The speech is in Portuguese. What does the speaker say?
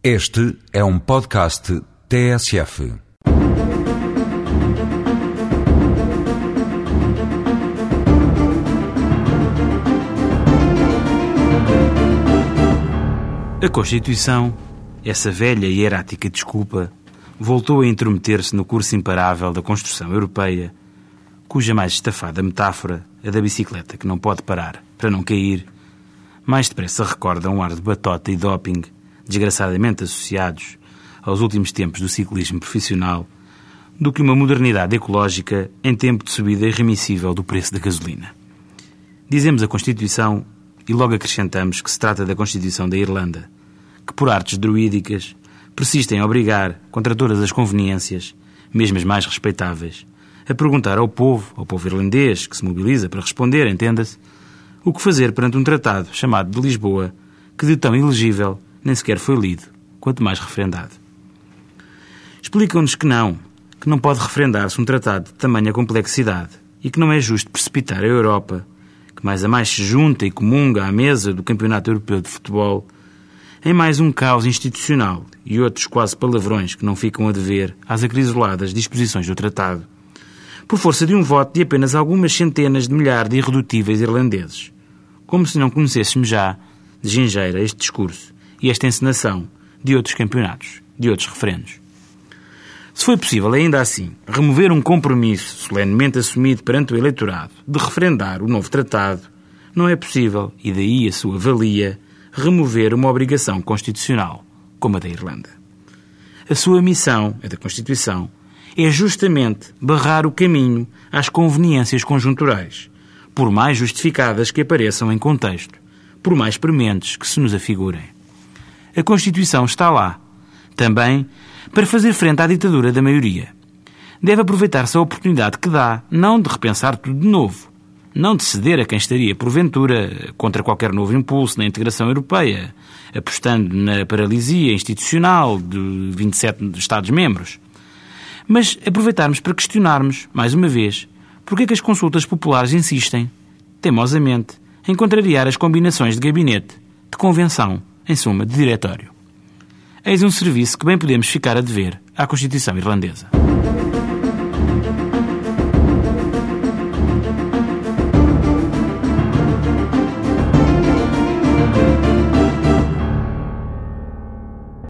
Este é um podcast TSF. A Constituição, essa velha e hierática desculpa, voltou a intrometer-se no curso imparável da construção europeia, cuja mais estafada metáfora, a da bicicleta que não pode parar para não cair, mais depressa recorda um ar de batota e doping, desgraçadamente associados aos últimos tempos do ciclismo profissional, do que uma modernidade ecológica em tempo de subida irremissível do preço da gasolina. Dizemos a Constituição e logo acrescentamos que se trata da Constituição da Irlanda, que por artes druídicas persistem a obrigar, contra todas as conveniências, mesmo as mais respeitáveis, a perguntar ao povo, ao povo irlandês, que se mobiliza para responder, entenda-se, o que fazer perante um tratado chamado de Lisboa, que de tão ilegível nem sequer foi lido, quanto mais referendado. Explicam-nos que não, que não pode referendar-se um tratado de tamanha complexidade e que não é justo precipitar a Europa que mais a mais se junta e comunga à mesa do Campeonato Europeu de Futebol, em mais um caos institucional e outros quase palavrões que não ficam a dever às acrisoladas disposições do tratado, por força de um voto de apenas algumas centenas de milhares de irredutíveis irlandeses, como se não conhecêssemos já, de gingeira, este discurso e esta encenação de outros campeonatos, de outros referendos. Se foi possível, ainda assim, remover um compromisso solenemente assumido perante o eleitorado de referendar o novo tratado, não é possível, e daí a sua valia, remover uma obrigação constitucional, como a da Irlanda. A sua missão, a da Constituição, é justamente barrar o caminho às conveniências conjunturais, por mais justificadas que apareçam em contexto, por mais prementes que se nos afigurem. A Constituição está lá, também para fazer frente à ditadura da maioria. Deve aproveitar-se a oportunidade que dá, não de repensar tudo de novo, não de ceder a quem estaria, porventura, contra qualquer novo impulso na integração europeia, apostando na paralisia institucional de 27 Estados-membros, mas aproveitarmos para questionarmos, mais uma vez, porque é que as consultas populares insistem, teimosamente, em contrariar as combinações de gabinete, de convenção, em suma, de diretório. Eis um serviço que bem podemos ficar a dever à Constituição Irlandesa.